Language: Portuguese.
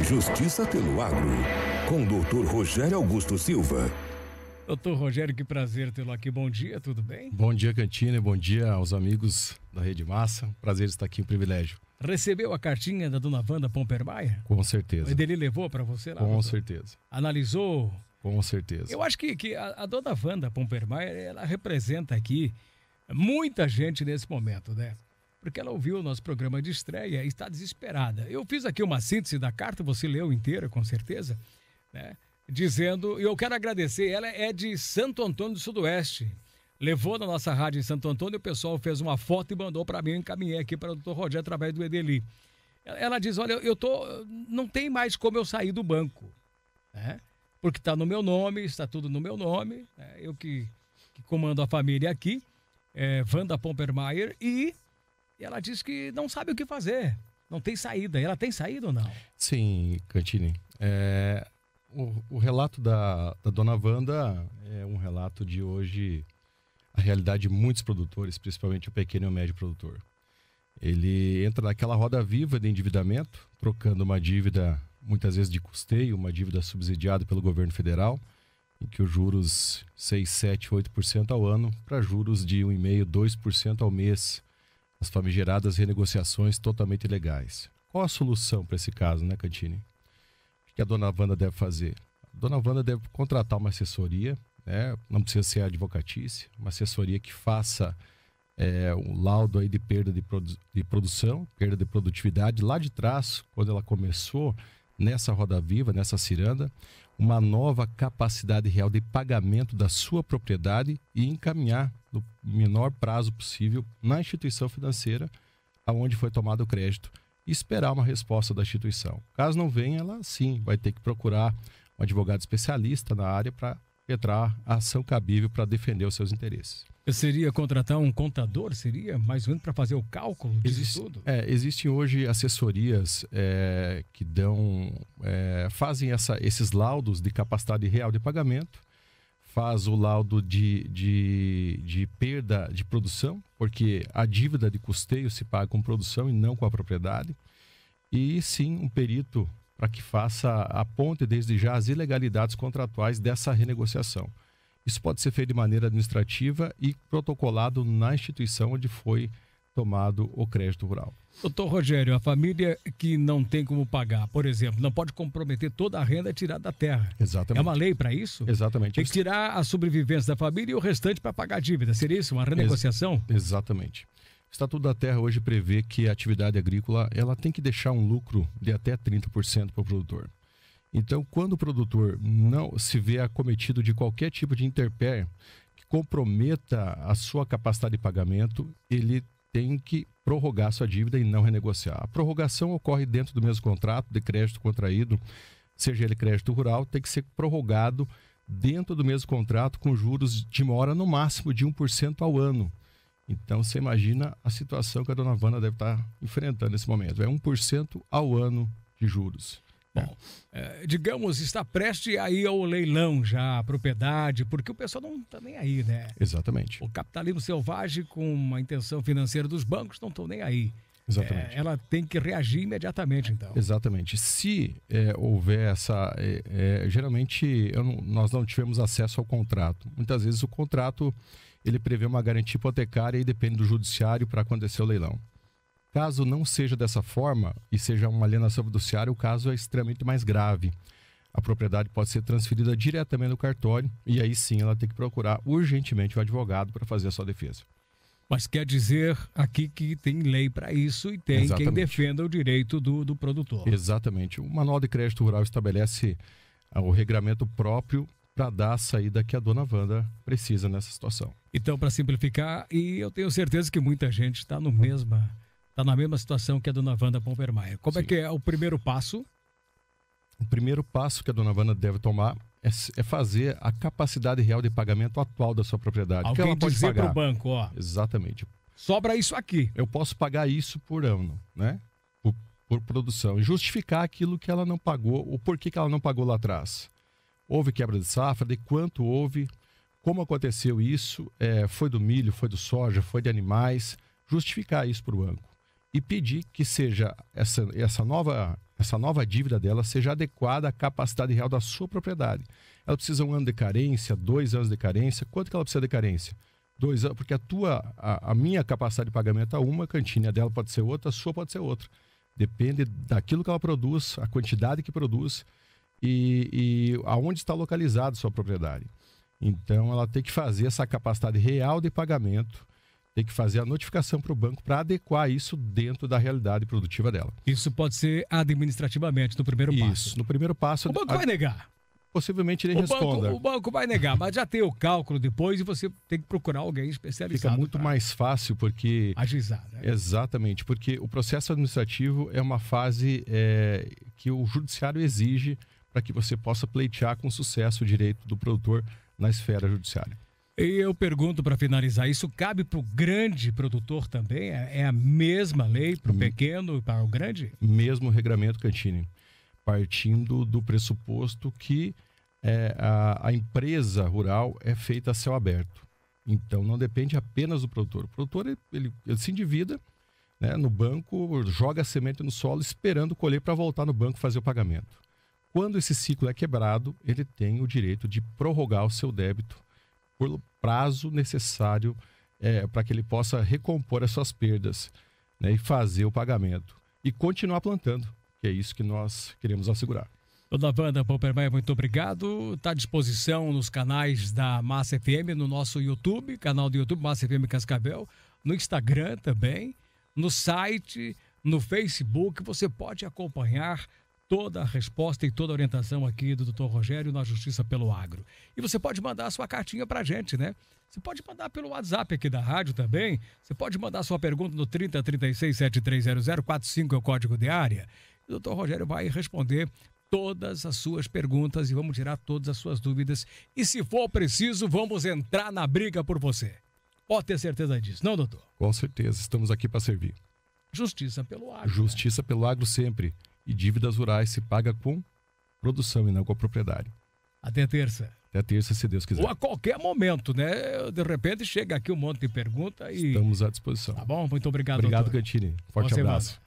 Justiça pelo Agro, com o doutor Rogério Augusto Silva. Doutor Rogério, que prazer tê-lo aqui. Bom dia, tudo bem? Bom dia, Cantina, bom dia aos amigos da Rede Massa. Prazer estar aqui, um privilégio. Recebeu a cartinha da dona Wanda Pompermaia? Com certeza. O Edeli levou para você lá? Com doutor? certeza. Analisou? Com certeza. Eu acho que, que a, a dona Wanda Pompermaia, ela representa aqui muita gente nesse momento, né? Porque ela ouviu o nosso programa de estreia e está desesperada. Eu fiz aqui uma síntese da carta, você leu inteira, com certeza, né? Dizendo, e eu quero agradecer, ela é de Santo Antônio do Sudoeste. Levou na nossa rádio em Santo Antônio, o pessoal fez uma foto e mandou para mim, eu encaminhei aqui para o doutor Rogério através do Edeli. Ela diz, olha, eu tô, não tem mais como eu sair do banco, né? Porque está no meu nome, está tudo no meu nome, né? eu que, que comando a família aqui, é, Wanda Pompermeier, e ela diz que não sabe o que fazer, não tem saída. Ela tem saída ou não? Sim, Cantini. É, o, o, relato da, da dona Wanda é um relato de hoje, a realidade de muitos produtores, principalmente o pequeno e o médio produtor. Ele entra naquela roda viva de endividamento, trocando uma dívida, muitas vezes de custeio, uma dívida subsidiada pelo governo federal, em que os juros 6, 7, 8% ao ano, para juros de 1,5%, 2% ao mês. As famigeradas renegociações totalmente ilegais. Qual a solução para esse caso, né, Cantini? O que a dona Wanda deve fazer? A dona Wanda deve contratar uma assessoria, né? não precisa ser advocatícia, uma assessoria que faça é, um laudo aí de perda de, produ de produção, perda de produtividade lá de trás, quando ela começou nessa roda viva, nessa ciranda, uma nova capacidade real de pagamento da sua propriedade e encaminhar no menor prazo possível na instituição financeira aonde foi tomado o crédito e esperar uma resposta da instituição. Caso não venha, ela sim vai ter que procurar um advogado especialista na área para entrar a ação cabível para defender os seus interesses. Seria contratar um contador? Seria mais ou menos para fazer o cálculo disso Existe, tudo? É, existem hoje assessorias é, que dão, é, fazem essa, esses laudos de capacidade real de pagamento, faz o laudo de, de, de perda de produção, porque a dívida de custeio se paga com produção e não com a propriedade, e sim um perito para que faça a ponte desde já as ilegalidades contratuais dessa renegociação. Isso pode ser feito de maneira administrativa e protocolado na instituição onde foi tomado o crédito rural. Doutor Rogério, a família que não tem como pagar, por exemplo, não pode comprometer toda a renda tirada da terra. Exatamente. É uma lei para isso? Exatamente. Tem que tirar a sobrevivência da família e o restante para pagar a dívida. Seria isso uma renegociação? Ex exatamente. O Estatuto da Terra hoje prevê que a atividade agrícola ela tem que deixar um lucro de até 30% para o produtor. Então, quando o produtor não se vê acometido de qualquer tipo de interpé que comprometa a sua capacidade de pagamento, ele tem que prorrogar sua dívida e não renegociar. A prorrogação ocorre dentro do mesmo contrato de crédito contraído, seja ele crédito rural, tem que ser prorrogado dentro do mesmo contrato com juros de mora no máximo de 1% ao ano. Então você imagina a situação que a dona Vana deve estar enfrentando nesse momento. É 1% ao ano de juros. Bom, é, digamos, está prestes a ir ao leilão já, a propriedade, porque o pessoal não está nem aí, né? Exatamente. O capitalismo selvagem, com uma intenção financeira dos bancos, não estão nem aí. Exatamente. É, ela tem que reagir imediatamente, então. Exatamente. Se é, houver essa. É, é geralmente, não, nós não tivemos acesso ao contrato. Muitas vezes o contrato ele prevê uma garantia hipotecária e depende do judiciário para acontecer o leilão. Caso não seja dessa forma e seja uma alienação fiduciária, o caso é extremamente mais grave. A propriedade pode ser transferida diretamente no cartório e aí sim ela tem que procurar urgentemente o advogado para fazer a sua defesa. Mas quer dizer aqui que tem lei para isso e tem Exatamente. quem defenda o direito do, do produtor. Exatamente. O Manual de Crédito Rural estabelece ah, o regramento próprio para dar a saída que a dona Wanda precisa nessa situação. Então, para simplificar, e eu tenho certeza que muita gente está no mesma está na mesma situação que a dona Wanda Pompermaia. Como é Sim. é que é o primeiro passo? O primeiro passo que a dona Wanda deve tomar é, é fazer a capacidade real de pagamento atual da sua propriedade. Alguém que ela pode dizer para o banco, ó. Exatamente. Sobra isso aqui. Eu posso pagar isso por ano, né? Por, por produção. E justificar aquilo que ela não pagou, o porquê que ela não pagou lá atrás. Houve quebra de safra, de quanto houve, como aconteceu isso, é, foi do milho, foi do soja, foi de animais. Justificar isso para o banco e pedir que seja essa, essa nova essa nova dívida dela seja adequada à capacidade real da sua propriedade. Ela precisa um ano de carência, dois anos de carência. Quanto que ela precisa de carência? Dois anos, porque a tua, a, a minha capacidade de pagamento é uma, a cantina dela pode ser outra, a sua pode ser outra. Depende daquilo que ela produz, a quantidade que produz e, e aonde está localizada a sua propriedade. Então, ela tem que fazer essa capacidade real de pagamento, tem que fazer a notificação para o banco para adequar isso dentro da realidade produtiva dela. Isso pode ser administrativamente no primeiro passo. Isso, no primeiro passo. O banco a... vai negar. Possivelmente ele o responda. Banco, o banco vai negar, mas já tem o cálculo depois e você tem que procurar alguém especializado. Fica muito mais fácil porque. Agizar, né? Exatamente, porque o processo administrativo é uma fase é, que o judiciário exige para que você possa pleitear com sucesso o direito do produtor na esfera judiciária. E eu pergunto para finalizar, isso cabe para o grande produtor também? É, é a mesma lei para o hum. pequeno e para o grande? Mesmo regramento Cantini partindo do pressuposto que é, a, a, empresa rural é feita a céu aberto. Então não depende apenas do produtor. O produtor ele, ele, ele se endivida né, no banco, joga a semente no solo esperando colher para voltar no banco fazer o pagamento. Quando esse ciclo é quebrado, ele tem o direito de prorrogar o seu débito por prazo necessário é, para que ele possa recompor as suas perdas né, e fazer o pagamento e continuar plantando que é isso que nós queremos assegurar. Dona Wanda Poppermeier, muito obrigado. Está à disposição nos canais da Massa FM, no nosso YouTube, canal do YouTube Massa FM Cascavel, no Instagram também, no site, no Facebook. Você pode acompanhar toda a resposta e toda a orientação aqui do Dr. Rogério na Justiça pelo Agro. E você pode mandar a sua cartinha para a gente, né? Você pode mandar pelo WhatsApp aqui da rádio também. Você pode mandar sua pergunta no 3036 7300 45 é o código de área. O doutor Rogério vai responder todas as suas perguntas e vamos tirar todas as suas dúvidas. E se for preciso, vamos entrar na briga por você. Pode ter certeza disso, não, doutor? Com certeza, estamos aqui para servir. Justiça pelo agro. Justiça né? pelo agro sempre. E dívidas rurais se paga com produção e não com a propriedade. Até terça. Até terça, se Deus quiser. Ou a qualquer momento, né? De repente chega aqui um monte de pergunta e. Estamos à disposição. Tá bom? Muito obrigado. Obrigado, doutor. Cantini. Forte abraço.